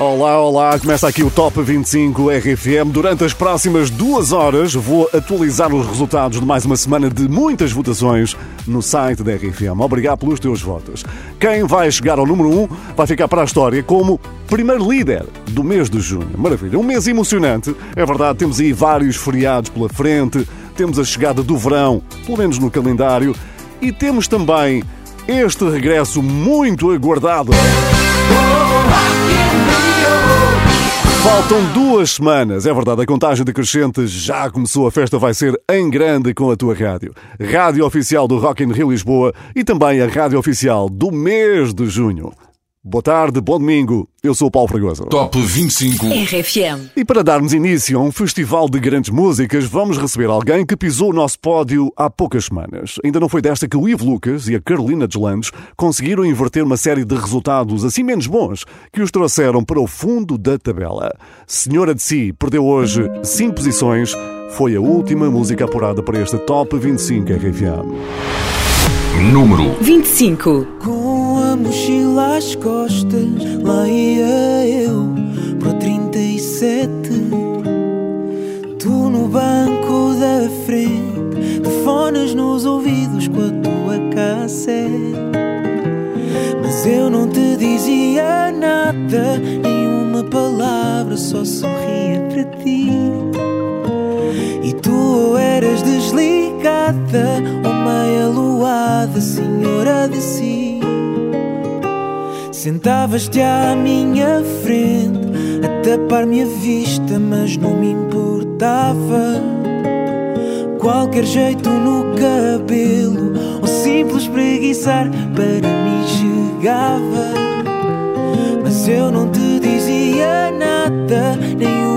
Olá, olá, começa aqui o Top 25 RFM. Durante as próximas duas horas vou atualizar os resultados de mais uma semana de muitas votações no site da RFM. Obrigado pelos teus votos. Quem vai chegar ao número 1 vai ficar para a história como primeiro líder do mês de junho. Maravilha, um mês emocionante. É verdade, temos aí vários feriados pela frente, temos a chegada do verão, pelo menos no calendário, e temos também este regresso muito aguardado. Faltam duas semanas, é verdade, a contagem decrescente já começou, a festa vai ser em grande com a tua rádio. Rádio oficial do Rock in Rio Lisboa e também a rádio oficial do mês de junho. Boa tarde, bom domingo, eu sou o Paulo Fragoso. Top 25. RFM. E para darmos início a um festival de grandes músicas, vamos receber alguém que pisou o nosso pódio há poucas semanas. Ainda não foi desta que o Ivo Lucas e a Carolina Deslandes conseguiram inverter uma série de resultados assim menos bons que os trouxeram para o fundo da tabela. Senhora de Si perdeu hoje 5 posições, foi a última música apurada para este Top 25 RFM. Número 25. A mochila às costas, lá ia eu pro 37. Tu no banco da frente, de fones nos ouvidos com a tua cassete. Mas eu não te dizia nada, nenhuma palavra, só sorria para ti. E tu ou eras desligada ou meia luada, senhora de si. Sentavas-te à minha frente, a tapar-me a vista, mas não me importava. Qualquer jeito no cabelo, ou simples preguiçar, para mim chegava. Mas eu não te dizia nada, nenhuma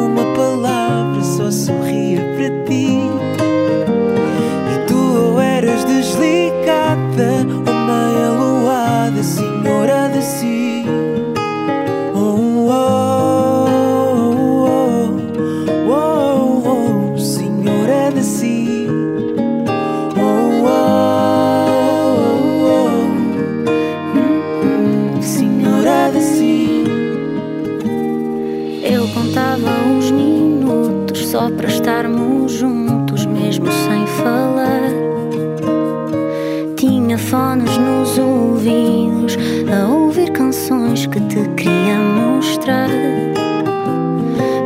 que te queria mostrar.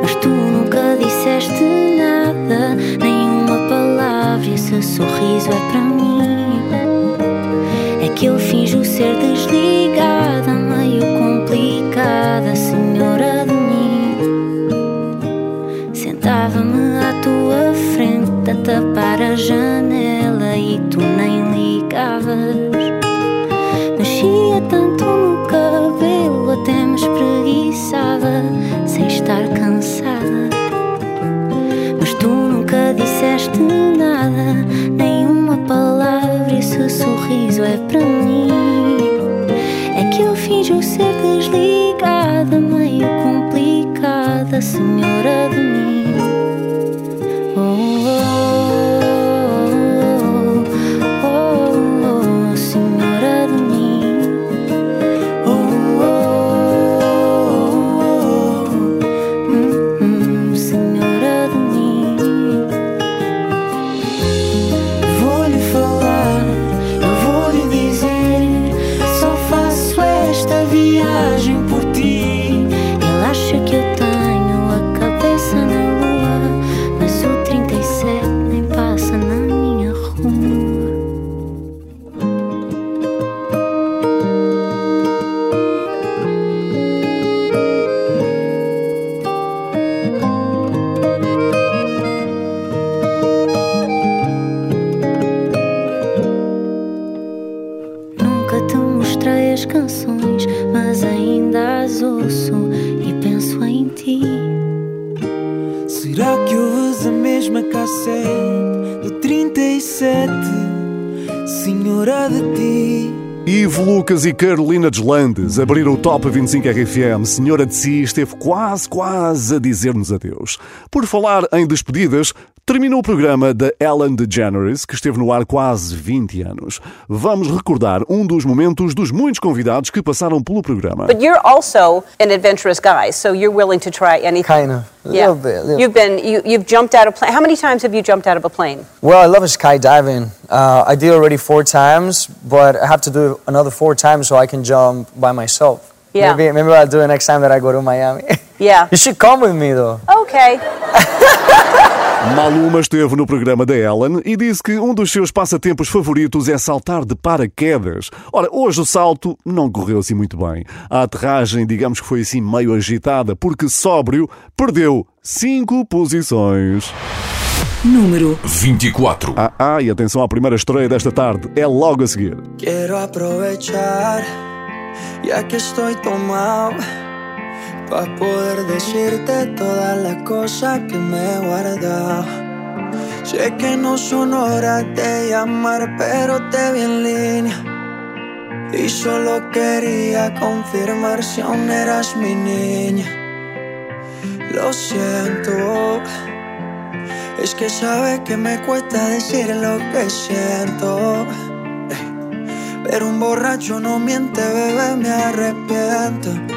Mas tu nunca disseste nada, nenhuma palavra. Esse sorriso é para mim. É que eu finjo ser desligada, sorriso 37, senhora de ti. Ivo Lucas e Carolina Deslandes abriram o Top 25 RFM. Senhora de Si esteve quase, quase a dizer-nos adeus. Por falar em despedidas, Terminou o programa da Ellen DeGeneres, que esteve no ar quase 20 anos. Vamos recordar um dos momentos dos muitos convidados que passaram pelo programa. But you're also an adventurous guy, so you're willing to try anything. Kind of. A Yeah. little bit. little- You've been you, you've jumped out of plane. How many times have you jumped out of a plane? Well, I love skydiving. Uh, I did already four times, but I have to do it another four times so I can jump by myself. Yeah. Maybe, maybe I'll do it next time that I go to Miami. Yeah. you should come with me though. Okay. Maluma esteve no programa da Ellen e disse que um dos seus passatempos favoritos é saltar de paraquedas. Ora, hoje o salto não correu assim muito bem. A aterragem, digamos que foi assim meio agitada, porque sóbrio perdeu cinco posições. Número 24. Ah, ah, e atenção à primeira estreia desta tarde, é logo a seguir. Quiero aprovechar, ya que estoy tomado, para poder decirte todas las cosas que me he guardado. Sé que no son horas de llamar, pero te vi en línea. Y solo quería confirmar si aún eras mi niña. Lo siento. Es que sabes que me cuesta decir lo que siento. Pero un borracho no miente, bebé, me arrepiento.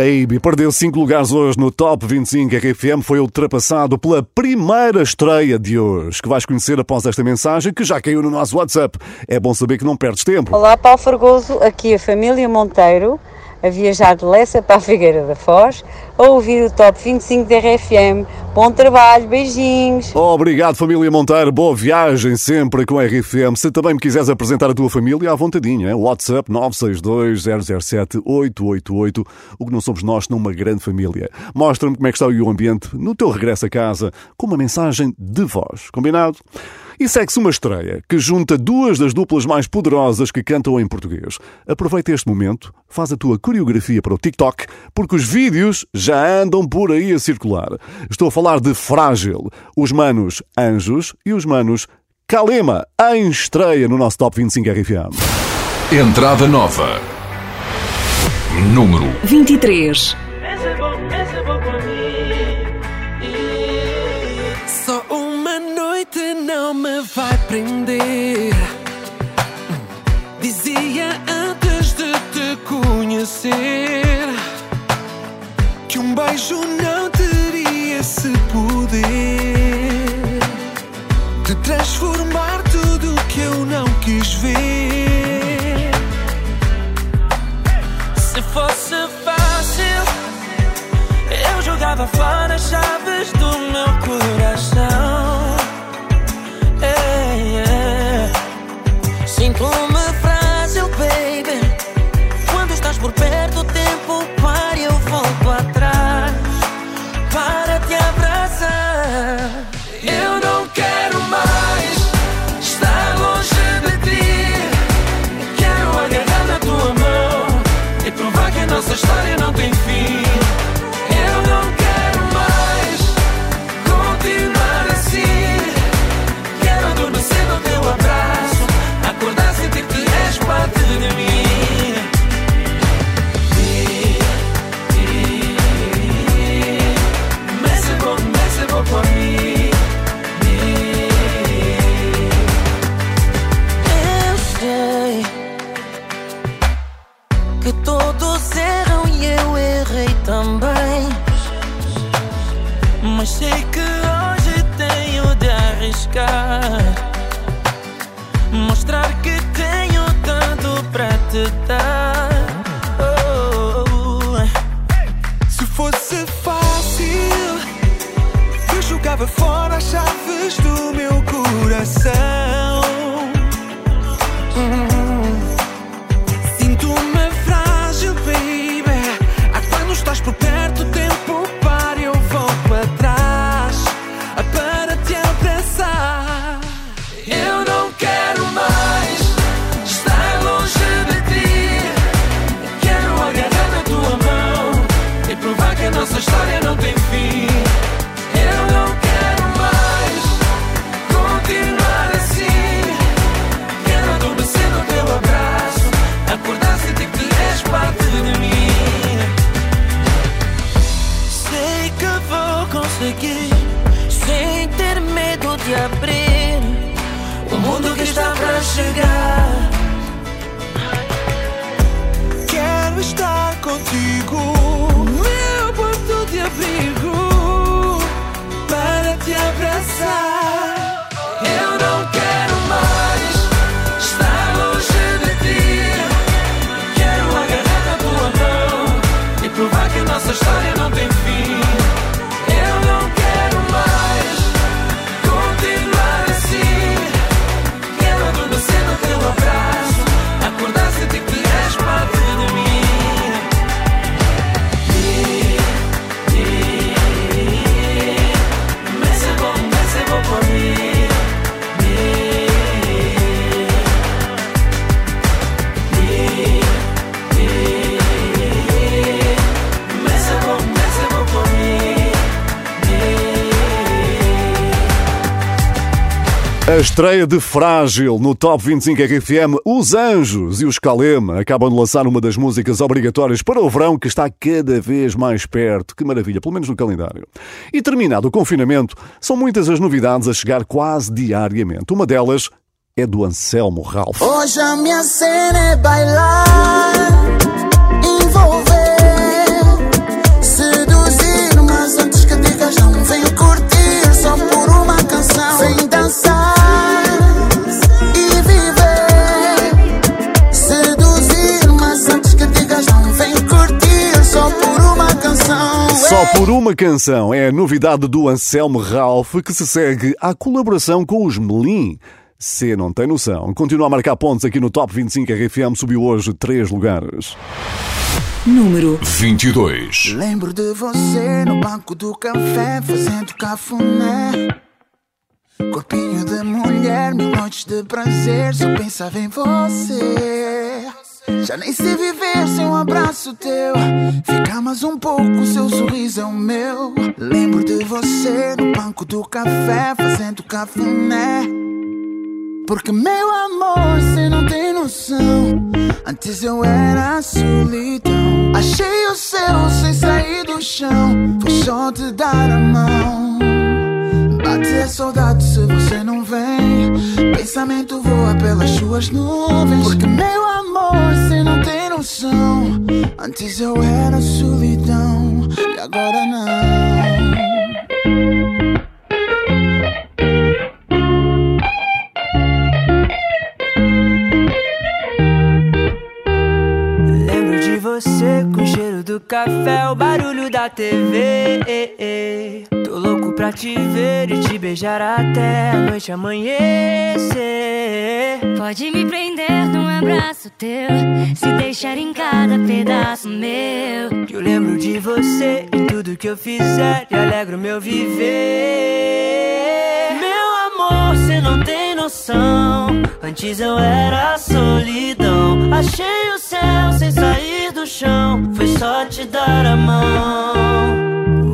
Baby. Perdeu 5 lugares hoje no Top 25 RFM, foi ultrapassado pela primeira estreia de hoje, que vais conhecer após esta mensagem que já caiu no nosso WhatsApp. É bom saber que não perdes tempo. Olá, Paulo Fargoso, aqui a família Monteiro, a viajar de Lessa para a Figueira da Foz, a ouvir o Top 25 da RFM. Bom trabalho, beijinhos. Obrigado, família Monteiro. Boa viagem sempre com a RFM. Se também me quiseres apresentar a tua família, à vontadinha. WhatsApp 962-007-888. O que não somos nós numa grande família. Mostra-me como é que está o ambiente no teu regresso a casa com uma mensagem de voz. Combinado? E segue-se uma estreia que junta duas das duplas mais poderosas que cantam em português. Aproveita este momento, faz a tua coreografia para o TikTok, porque os vídeos já andam por aí a circular. Estou a falar de Frágil, os manos Anjos e os manos Kalema, em estreia no nosso Top 25 RFM. Entrada nova. Número 23. Me vai prender. Dizia antes de te conhecer que um beijo não teria esse poder de transformar tudo que eu não quis ver. Se fosse fácil, eu jogava fora as chaves do meu coração. Sei que hoje tenho de arriscar. Estreia de Frágil no Top 25 RFM, Os Anjos e os Kalema acabam de lançar uma das músicas obrigatórias para o verão que está cada vez mais perto. Que maravilha, pelo menos no calendário. E terminado o confinamento, são muitas as novidades a chegar quase diariamente. Uma delas é do Anselmo Ralph. Hoje a minha cena é bailar, envolver, Só por uma canção é a novidade do Anselmo Ralph que se segue à colaboração com os Melim. Se não tem noção, continua a marcar pontos aqui no Top 25 RFM, subiu hoje três lugares. Número 22. Lembro de você no banco do café fazendo cafuné. Corpinho de mulher, mil noites de prazer, só pensava em você. Já nem sei viver sem um abraço teu. Fica mais um pouco, seu sorriso é o meu. Lembro de você no banco do café, fazendo cafuné. Porque meu amor, cê não tem noção. Antes eu era solidão. Achei o céu sem sair do chão. Foi só te dar a mão. Bate a saudade se você não vem. Pensamento voa pelas suas nuvens. Porque meu amor, cê não tem noção. Antes eu era solidão. E agora não. Lembro de você com cheiro do café, o barulho da TV. Tô louco pra te ver e te beijar até a noite amanhecer. Pode me prender num abraço teu, se deixar em cada pedaço meu. Que eu lembro de você em tudo que eu fizer e alegro meu viver. Meu amor, cê não tem noção. Antes eu era solidão. Achei o céu sem sair do chão. Foi só te dar a mão.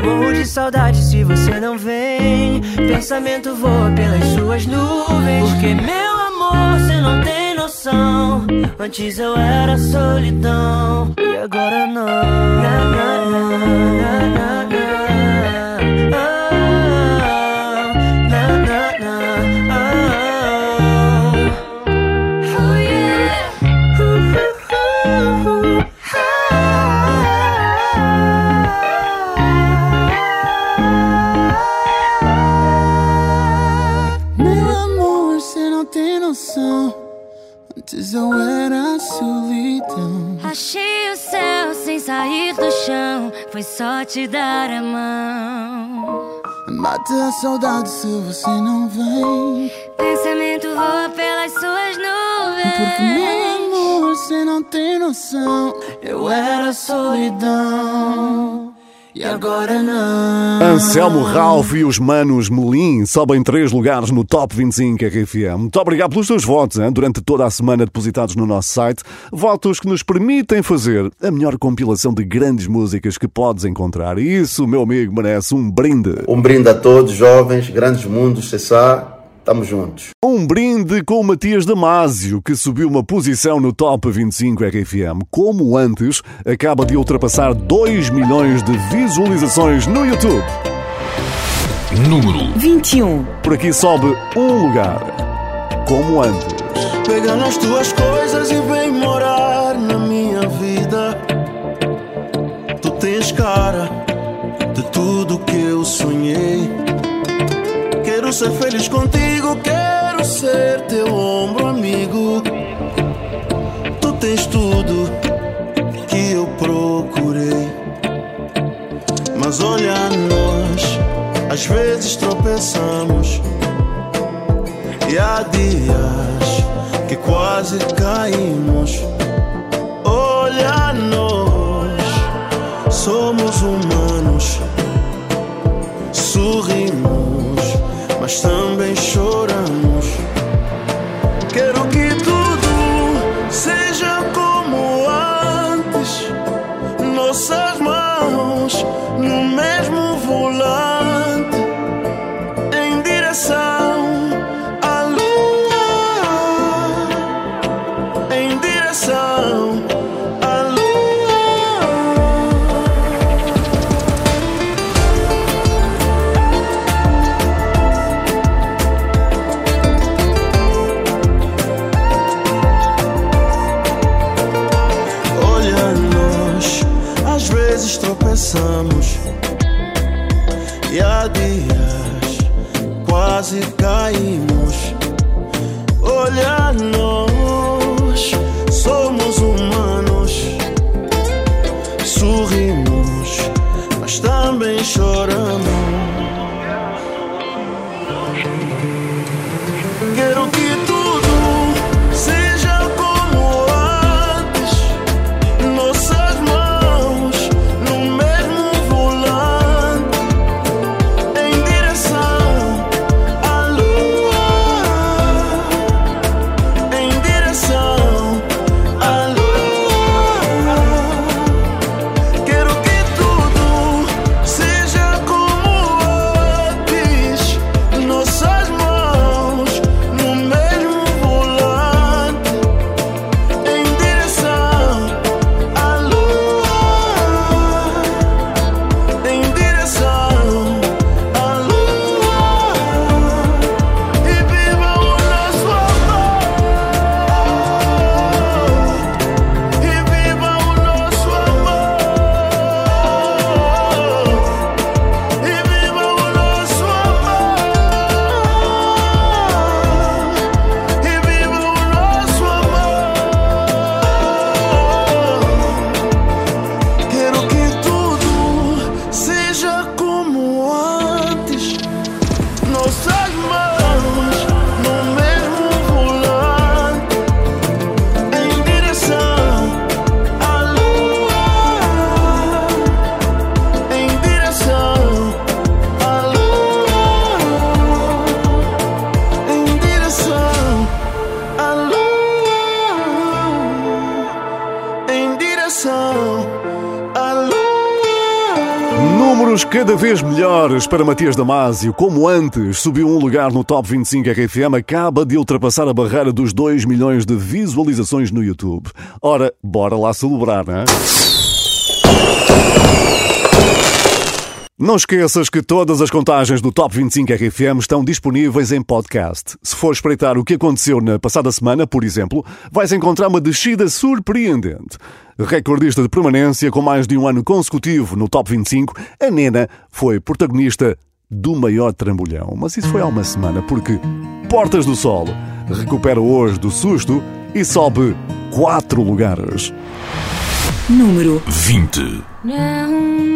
Morro de saudade se você não vem. Pensamento voa pelas suas nuvens. Porque meu amor, cê não tem noção. Antes eu era solidão. E agora não. Na, na, na, Mata a saudade se você não vem. Pensamento voa pelas suas Porque meu nuvens. amor, cê não tem noção. Eu era solidão. E agora não. Anselmo Ralph e os Manos Melim sobem três lugares no Top 25 RFM. Muito obrigado pelos teus votos hein, durante toda a semana depositados no nosso site. Votos que nos permitem fazer a melhor compilação de grandes músicas que podes encontrar. E isso, meu amigo, merece um brinde. Um brinde a todos, jovens, grandes mundos, cessar. Estamos juntos. Um brinde com o Matias Damasio, que subiu uma posição no Top 25 RFM. Como antes, acaba de ultrapassar 2 milhões de visualizações no YouTube. Número 21. Por aqui sobe um lugar. Como antes. Pega nas tuas coisas e vem morar na minha vida. Tu tens cara de tudo que eu sonhei. Quero ser feliz contigo, quero ser teu ombro amigo. Tu tens tudo que eu procurei. Mas olha, nós às vezes tropeçamos. E há dias que quase caímos. Olha, nós somos humanos, sorrimos, mas também choramos. Vez melhores para Matias Damasio. Como antes subiu um lugar no Top 25 RFM, acaba de ultrapassar a barreira dos 2 milhões de visualizações no YouTube. Ora, bora lá celebrar, não é? Não esqueças que todas as contagens do Top 25 RFM estão disponíveis em podcast. Se for espreitar o que aconteceu na passada semana, por exemplo, vais encontrar uma descida surpreendente. Recordista de permanência com mais de um ano consecutivo no Top 25, a Nena foi protagonista do maior trambolhão. Mas isso foi há uma semana, porque Portas do Sol recupera hoje do susto e sobe quatro lugares. Número 20. Não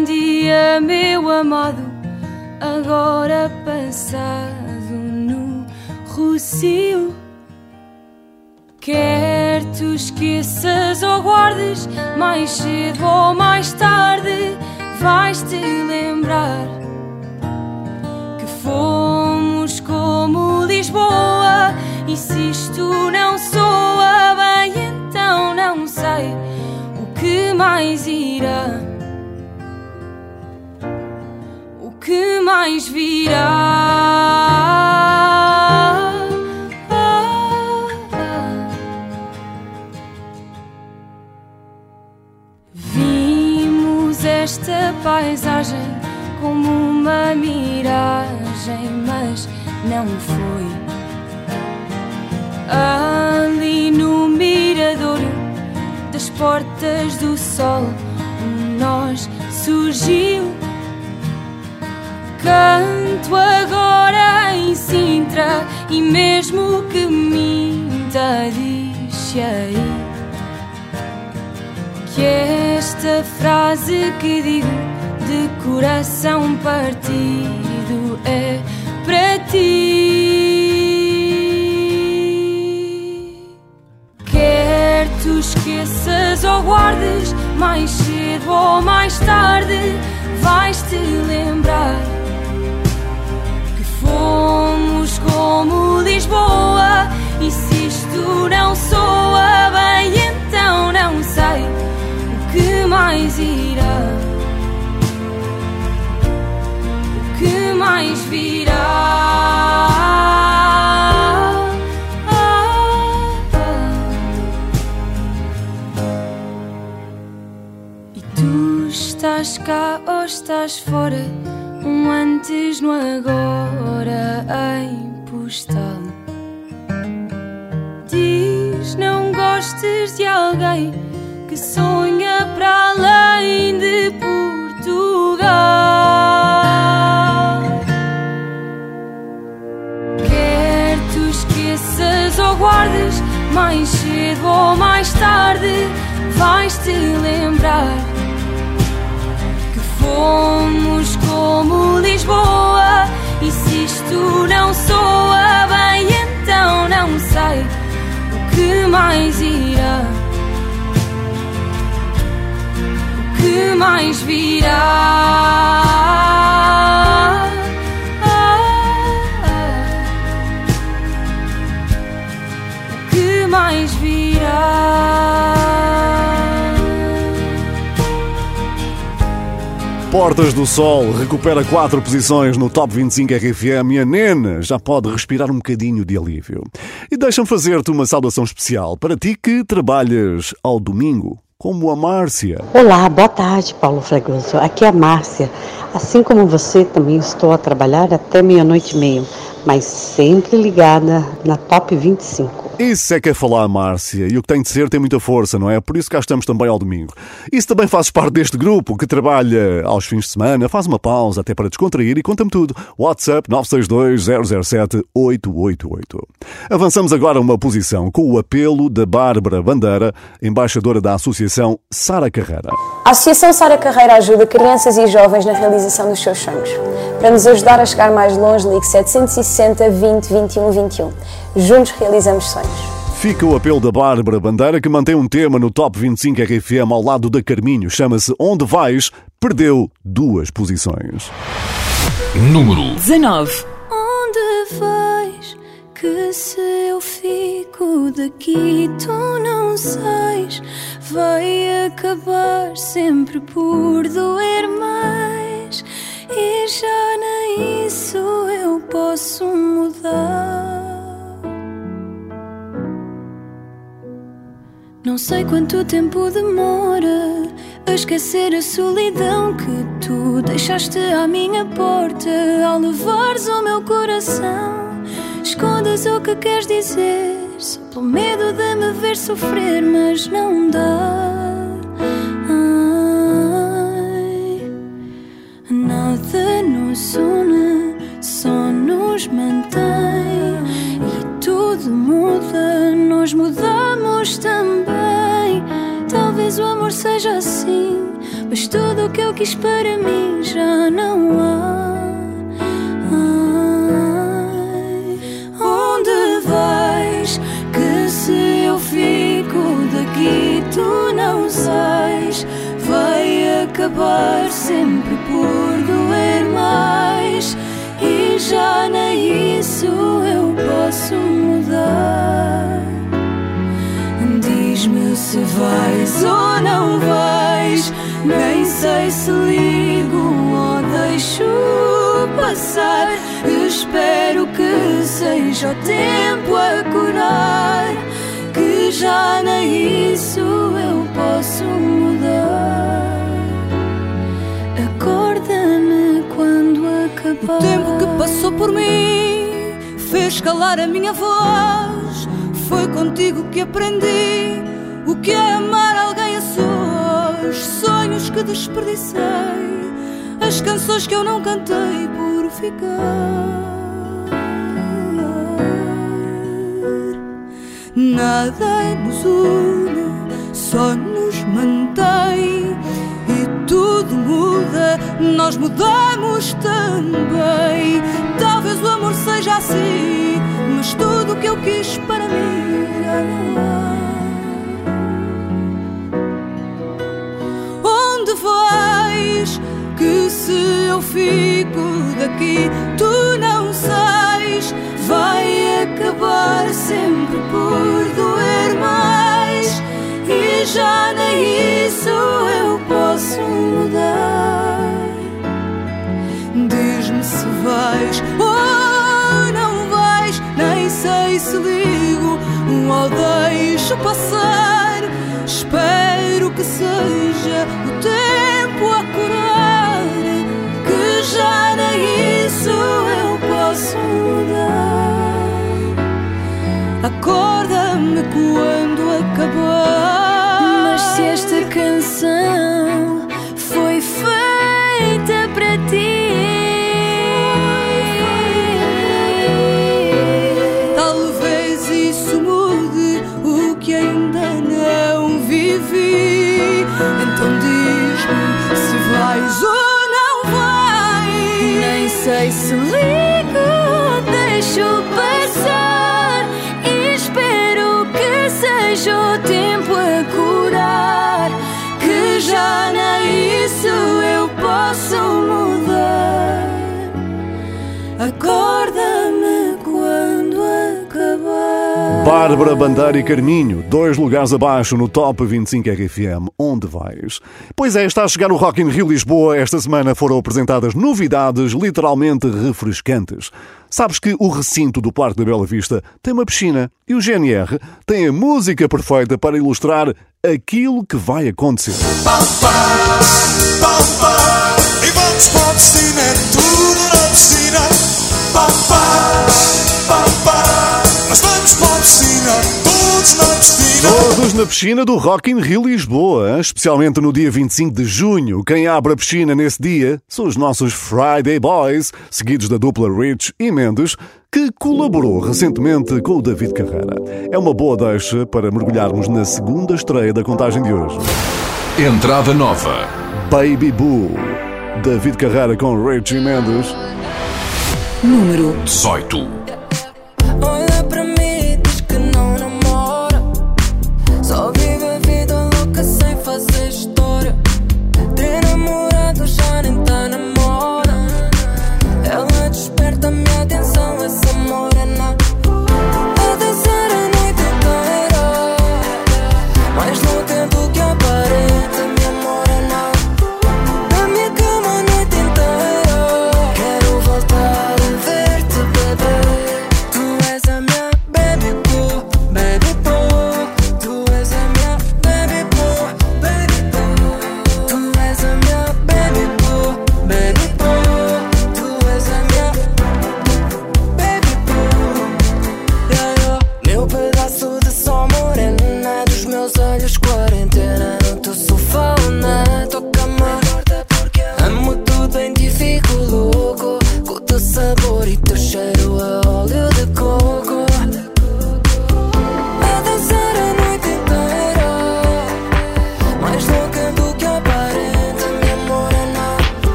dia, meu amado, agora passado no Rocio. Quer tu esqueças ou guardes, mais cedo ou mais tarde, vais-te lembrar que fomos como Lisboa. E se isto não soa bem, então não sei o que mais irá. Que mais virá? Vimos esta paisagem como uma miragem, mas não foi. Ali no miradouro das portas do sol, um nós surgiu. Canto agora em Sintra e mesmo que minta, diz aí que esta frase que digo de coração partido é para ti. Quer tu esqueças ou guardes, mais cedo ou mais tarde, vais-te lembrar como Lisboa. E se isto não soa bem, então não sei o que mais irá. O que mais virá? Estás cá ou estás fora? Um antes no agora Diz não gostes de alguém que sonha para além de Portugal. Quer tu esqueças ou guardes, mais cedo ou mais tarde, vais-te lembrar que mais irá. O que mais virá? Portas do Sol recupera quatro posições no Top 25 RFM e a Nena já pode respirar um bocadinho de alívio. E deixa-me fazer-te uma saudação especial para ti que trabalhas ao domingo, como a Márcia. Olá, boa tarde, Paulo Fragoso. Aqui é a Márcia. Assim como você, também estou a trabalhar até meia-noite e meia, mas sempre ligada na Top 25. Isso é que é falar, Márcia. E o que tem de ser tem muita força, não é? Por isso cá estamos também ao domingo. Isso também fazes parte deste grupo que trabalha aos fins de semana, faz uma pausa até para descontrair e conta-me tudo. WhatsApp 962-007-888. Avançamos agora uma posição com o apelo da Bárbara Bandeira, embaixadora da Associação Sara Carreira. A Associação Sara Carreira ajuda crianças e jovens na realização dos seus sonhos. Para nos ajudar a chegar mais longe, ligue 760 20 21 21. Juntos realizamos sonhos. Fica o apelo da Bárbara Bandeira que mantém um tema no Top 25 RFM ao lado da Carminho. Chama-se Onde Vais? Perdeu duas posições. Número 19. Onde vais? Que se eu fico daqui, tu não sais. Vai acabar sempre por doer mais. E já nem isso eu posso Não sei quanto tempo demora a esquecer a solidão que tu deixaste à minha porta ao levares o meu coração. Escondas o que queres dizer, só pelo medo de me ver sofrer, mas não dá. Seja assim, mas tudo o que eu quis para mim já não há. Ai, onde vais? Que se eu fico daqui, tu não sais. Vai acabar sempre por doer mais. E já nem isso eu posso mudar. Se vais ou não vais. Nem sei se ligo ou deixo passar. Espero que seja o tempo a curar. Que já nem isso eu posso mudar. Acorda-me quando acabar. O tempo que passou por mim fez calar a minha voz. Foi contigo que aprendi o que é amar alguém a sós. Sonhos que desperdicei, as canções que eu não cantei por ficar. Nada nos une, só nos mantém. E tudo muda, nós mudamos também. Talvez o amor seja assim, mas tudo o que eu quis para mim já não há. Se eu fico daqui, tu não sais. Vai acabar sempre por doer mais. E já nem isso eu posso mudar. Diz-me se vais ou não vais. Nem sei se ligo ou deixo passar. Espero que seja o tempo Que ligo deixo passar. E espero que seja o tempo a curar. Que já nem isso eu posso mudar. Acorda-me Bárbara Bandeira e Carminho, dois lugares abaixo no Top 25 RFM. Onde vais? Pois é, está a chegar o Rock in Rio Lisboa. Esta semana foram apresentadas novidades literalmente refrescantes. Sabes que o recinto do Parque da Bela Vista tem uma piscina e o GNR tem a música perfeita para ilustrar aquilo que vai acontecer. Piscina, todos na piscina. Todos na piscina do Rock in Rio Lisboa, especialmente no dia 25 de junho. Quem abre a piscina nesse dia são os nossos Friday Boys, seguidos da dupla Rich e Mendes, que colaborou recentemente com o David Carreira. É uma boa deixa para mergulharmos na segunda estreia da contagem de hoje. Entrada nova. Baby Boo. David Carreira com Rich e Mendes. Número 18.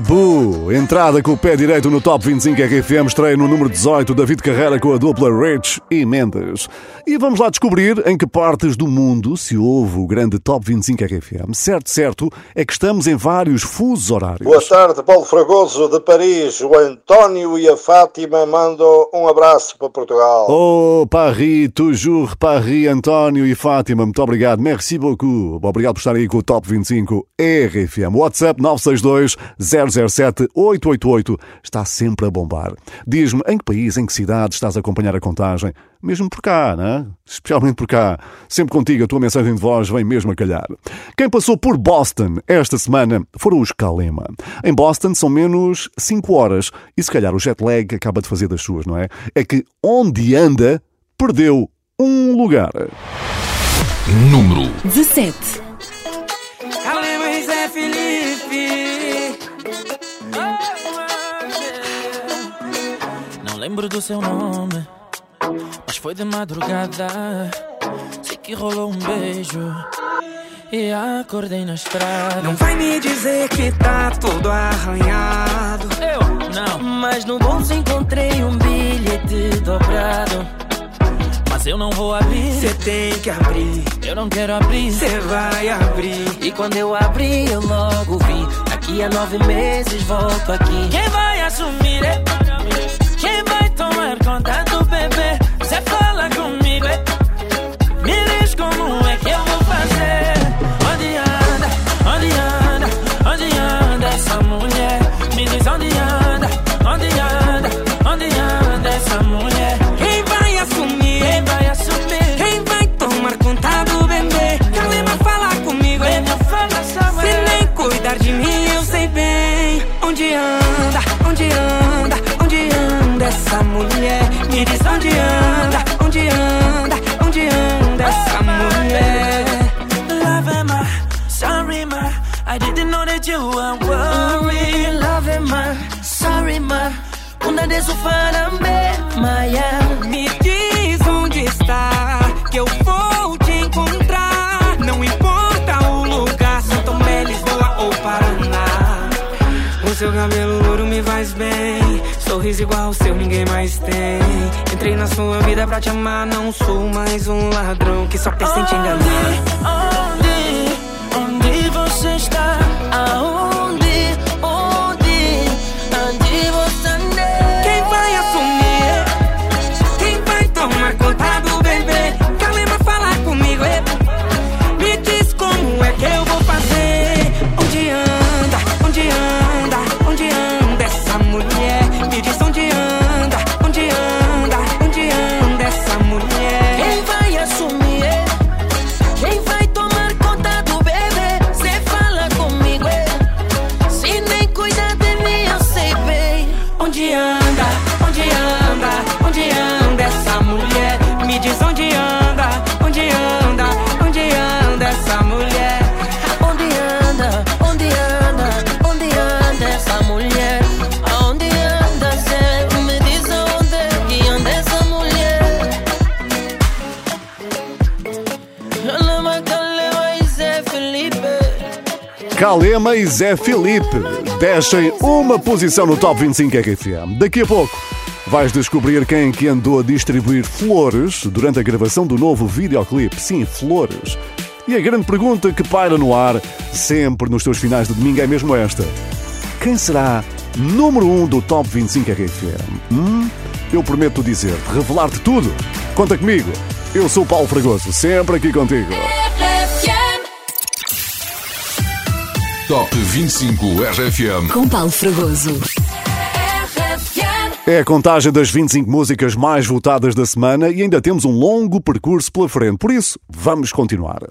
Boo, entrada com o pé direito no Top 25 RFM, estreia no número 18, David Carreira com a dupla Rich e Mendes. E vamos lá descobrir em que partes do mundo se ouve o grande Top 25 RFM. Certo, certo, é que estamos em vários fusos horários. Boa tarde, Paulo Fragoso de Paris. O António e a Fátima mandam um abraço para Portugal. Oh, Paris, toujours Paris, António e Fátima, muito obrigado, merci beaucoup. Obrigado por estar aí com o Top 25 RFM. WhatsApp 962 007 888 está sempre a bombar. Diz-me em que país, em que cidade estás a acompanhar a contagem? Mesmo por cá, né? Especialmente por cá. Sempre contigo, a tua mensagem de voz vem mesmo a calhar. Quem passou por Boston esta semana foram os Kalema. Em Boston são menos 5 horas e se calhar o jet lag acaba de fazer das suas, não é? É que onde anda, perdeu um lugar. Número 17. Calma, Zé Felipe. Não lembro do seu nome, mas foi de madrugada. Sei que rolou um beijo e acordei na estrada. Não vai me dizer que tá tudo arranhado. Eu não, mas no bolso encontrei um bilhete dobrado. Mas eu não vou abrir. Cê tem que abrir. Eu não quero abrir. Cê vai abrir. E quando eu abri, eu logo vi. Daqui a nove meses volto aqui. Quem vai assumir? É? Quem vai tomar conta do bebê? Você fala comigo? É? Me diz como Sorriso igual o seu, ninguém mais tem. Entrei na sua vida pra te amar, não sou mais um ladrão que só pensa em te enganar. Onde, onde, onde você está? Aonde, Calema e Zé Felipe descem uma posição no Top 25 RFM. Daqui a pouco vais descobrir quem é que andou a distribuir flores durante a gravação do novo videoclipe. Sim, flores. E a grande pergunta que paira no ar sempre nos teus finais de domingo é mesmo esta. Quem será número 1 um do Top 25 RFM? Hum? Eu prometo dizer-te, revelar-te tudo. Conta comigo. Eu sou o Paulo Fragoso, sempre aqui contigo. Top 25 RFM. Com Paulo Fragoso. É a contagem das 25 músicas mais votadas da semana e ainda temos um longo percurso pela frente, por isso vamos continuar.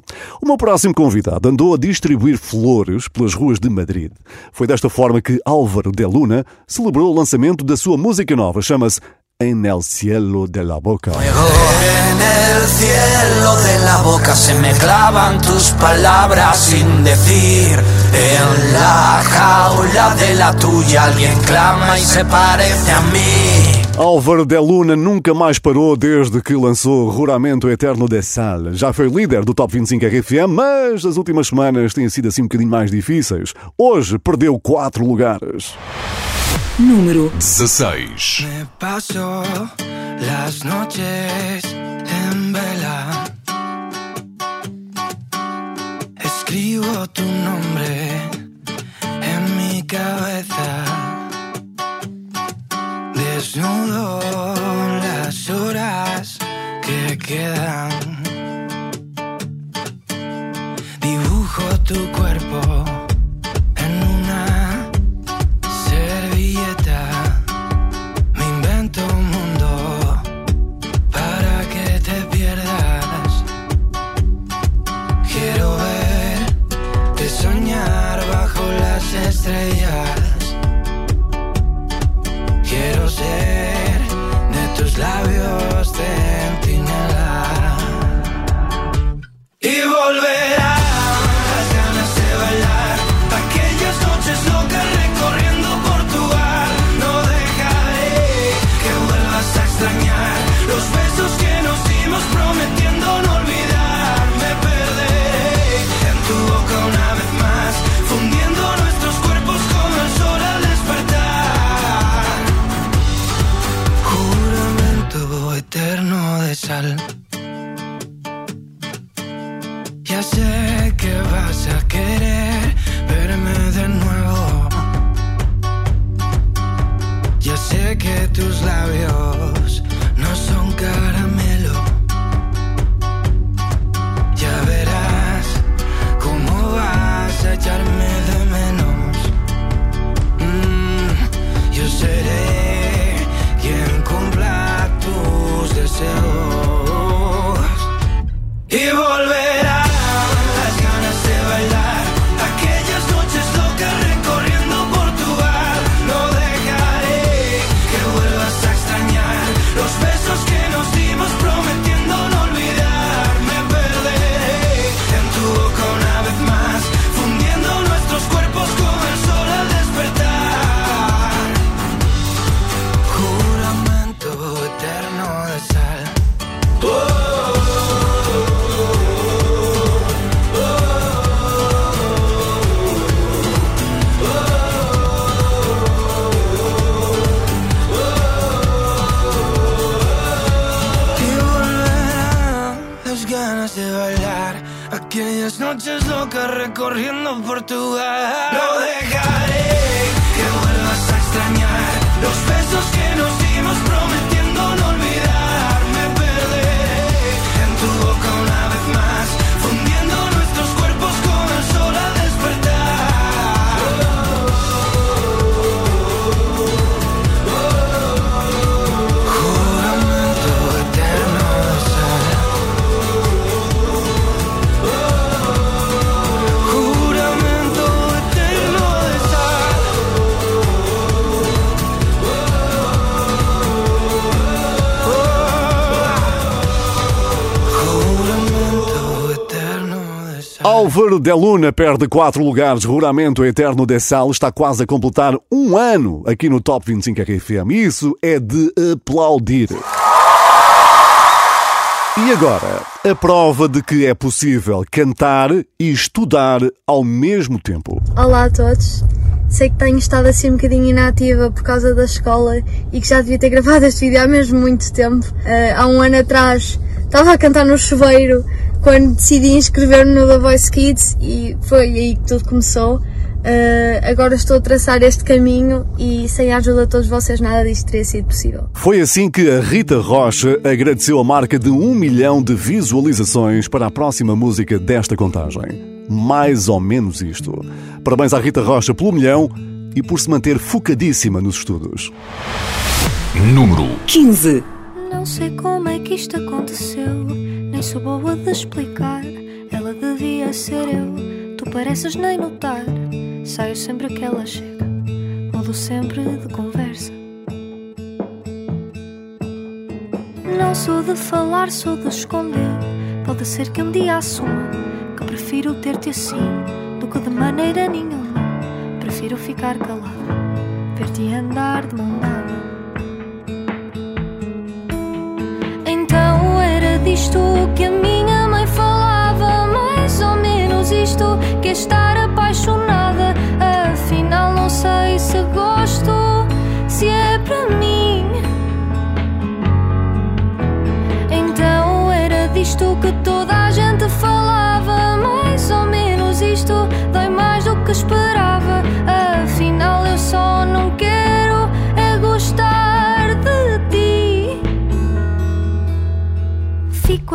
O meu próximo convidado andou a distribuir flores pelas ruas de Madrid. Foi desta forma que Álvaro de Luna celebrou o lançamento da sua música nova, chama-se En el cielo de la boca. En el cielo de la boca se me clavan tus palabras sin decir. En la jaula de la tuya alguien clama y se parece a mí. Álvaro de Luna nunca mais parou desde que lançou Ruramento Eterno de Sal. Já foi líder do Top 25 RFM, mas as últimas semanas têm sido assim um bocadinho mais difíceis. Hoje perdeu 4 lugares. Número 16. Me paso las noches en vela. Escribo tu nombre Medias noches locas recorriendo Portugal. Lo Álvaro de Luna perde 4 lugares. Ruramento Eterno de Sal está quase a completar um ano aqui no Top 25 RFM. Isso é de aplaudir. E agora, a prova de que é possível cantar e estudar ao mesmo tempo. Olá a todos. Sei que tenho estado assim um bocadinho inativa por causa da escola e que já devia ter gravado este vídeo há mesmo muito tempo. Eh, há um ano atrás estava a cantar no chuveiro quando decidi inscrever-me no The Voice Kids e foi aí que tudo começou. Eh, agora estou a traçar este caminho e sem a ajuda de todos vocês nada disto teria sido possível. Foi assim que a Rita Rocha agradeceu a marca de um milhão de visualizações para a próxima música desta contagem. Mais ou menos isto. Parabéns à Rita Rocha pelo milhão e por se manter focadíssima nos estudos. Número 15. Não sei como é que isto aconteceu, nem sou boa de explicar. Ela devia ser eu, tu pareces nem notar. Saio sempre que ela chega, mudo sempre de conversa. Não sou de falar, sou de esconder. Pode ser que um dia assuma que prefiro ter-te assim do que de maneira nenhuma. Prefiro ficar calado, ver-te andar de mão dada. Então era disto que a minha mãe falava, mais ou menos isto que é estar apaixonada. Afinal, não sei se gosto, se é para mim. Então era disto que toda a gente falava,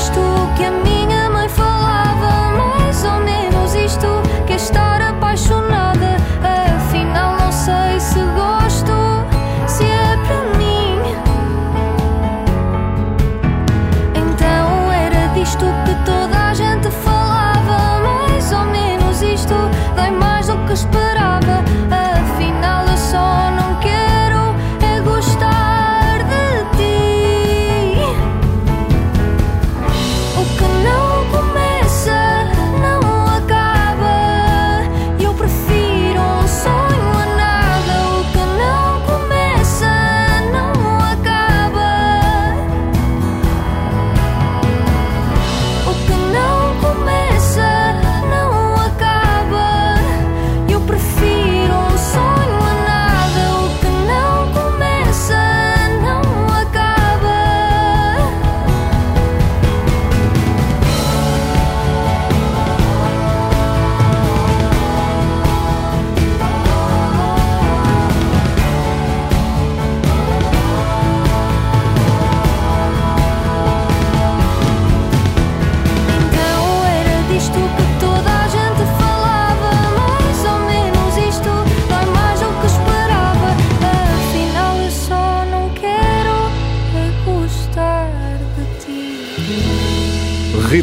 Era disto que a minha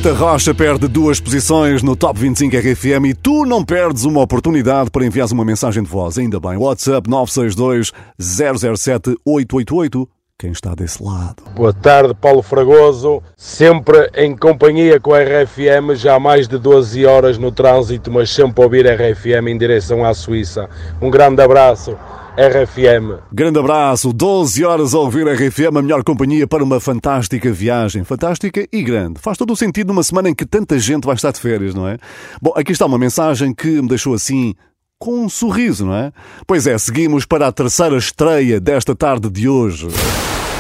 Rita Rocha perde duas posições no Top 25 RFM e tu não perdes uma oportunidade para enviares uma mensagem de voz. Ainda bem, WhatsApp 962 007 888. quem está desse lado. Boa tarde, Paulo Fragoso. Sempre em companhia com a RFM, já há mais de 12 horas no trânsito, mas sempre a ouvir a RFM em direção à Suíça. Um grande abraço. RFM. Grande abraço, 12 horas a ouvir a RFM, a melhor companhia para uma fantástica viagem. Fantástica e grande. Faz todo o sentido numa semana em que tanta gente vai estar de férias, não é? Bom, aqui está uma mensagem que me deixou assim com um sorriso, não é? Pois é, seguimos para a terceira estreia desta tarde de hoje.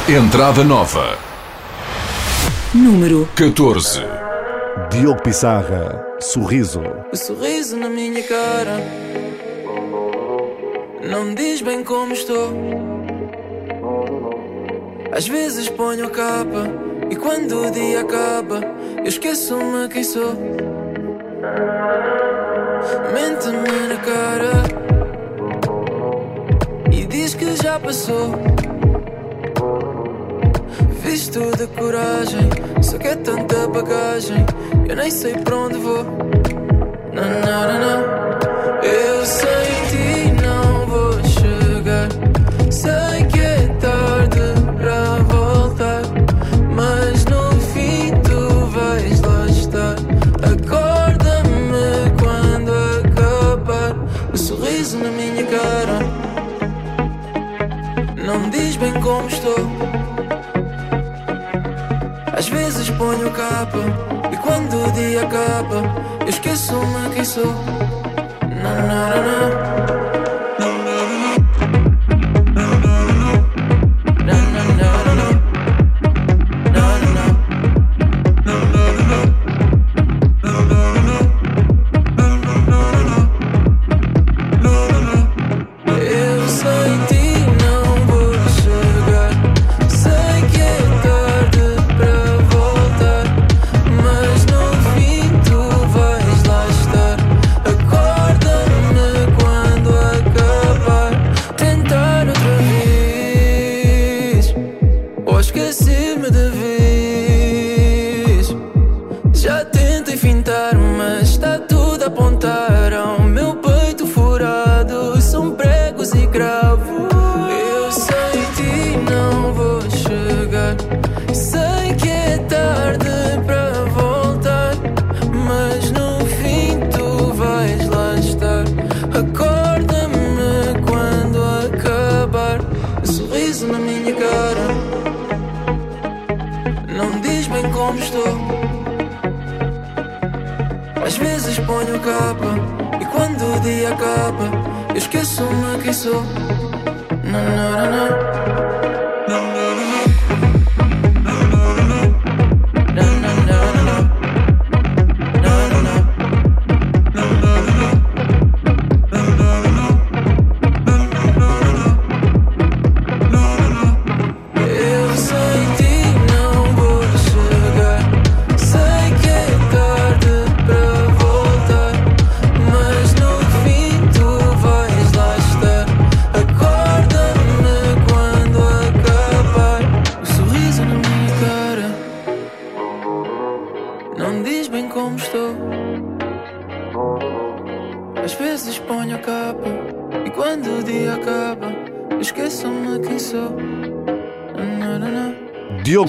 Entrada nova. Número 14. Diogo Pissarra, sorriso. O sorriso na minha cara não me diz bem como estou. Às vezes ponho a capa e quando o dia acaba, eu esqueço-me quem sou. Mente-me na cara e diz que já passou. Visto de coragem, só que é tanta bagagem, eu nem sei para onde vou. Não, não, não, não. Como estou. Às vezes ponho capa e quando o dia acaba, eu esqueço-me quem sou. Não, não, não, não. Ponho capa e quando o dia acaba, eu esqueço-me quem sou. Não, não, não, não.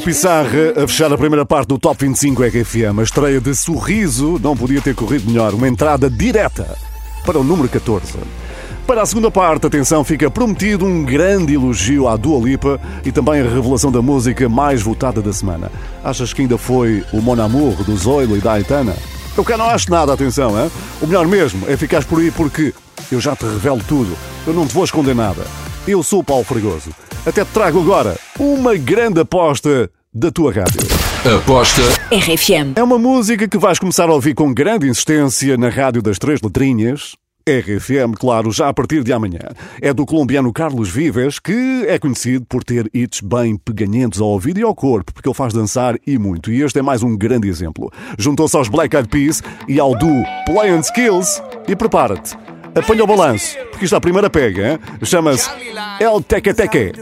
Pissarra a fechar a primeira parte do Top 25 RFM. A estreia de Sorriso não podia ter corrido melhor. Uma entrada direta para o número 14. Para a segunda parte, atenção, fica prometido um grande elogio à Dua Lipa e também a revelação da música mais votada da semana. Achas que ainda foi o Mon Amour do Zoilo e da Aitana? Eu cá não acho nada, atenção, hein? O melhor mesmo é ficares por aí porque eu já te revelo tudo. Eu não te vou esconder nada. Eu sou o Paulo Fregoso. Até te trago agora uma grande aposta da tua rádio. Aposta RFM. É uma música que vais começar a ouvir com grande insistência na rádio das três letrinhas. RFM, claro, já a partir de amanhã. É do colombiano Carlos Vives, que é conhecido por ter hits bem peganhentos ao ouvido e ao corpo, porque ele faz dançar e muito. E este é mais um grande exemplo. Juntou-se aos Black Eyed Peas e ao duo Play and Skills e prepara-te. Apanha o balanço, porque isto é a primeira pega, hein? chama-se El Teque Teque.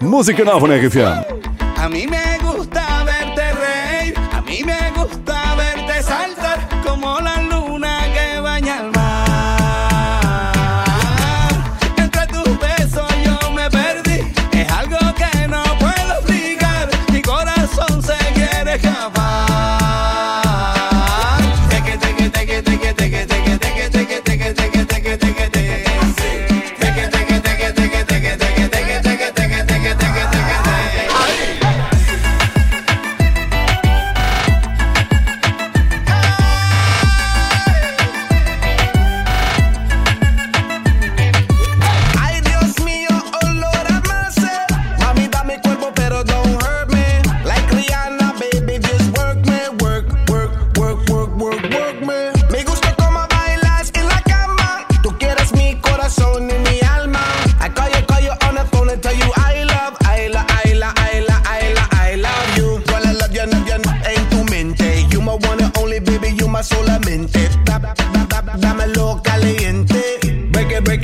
Música nova na RFM. A mí me gusta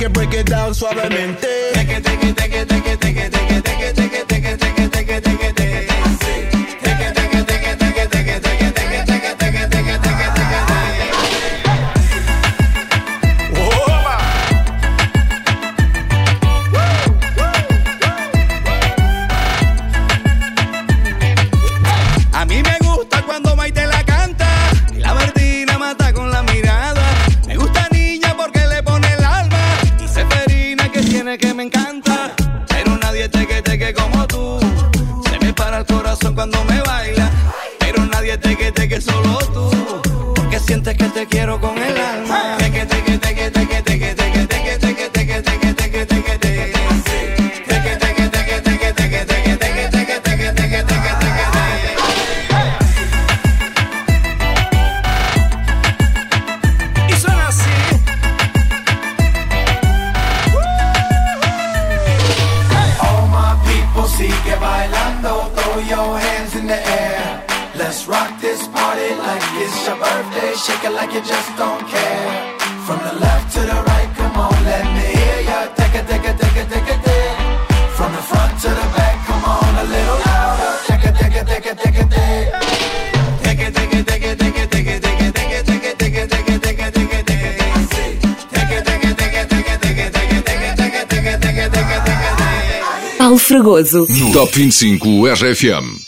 break it down suavemente. Take it, take it, take it, take it, take it, take it, take it. No Top 25 RFM.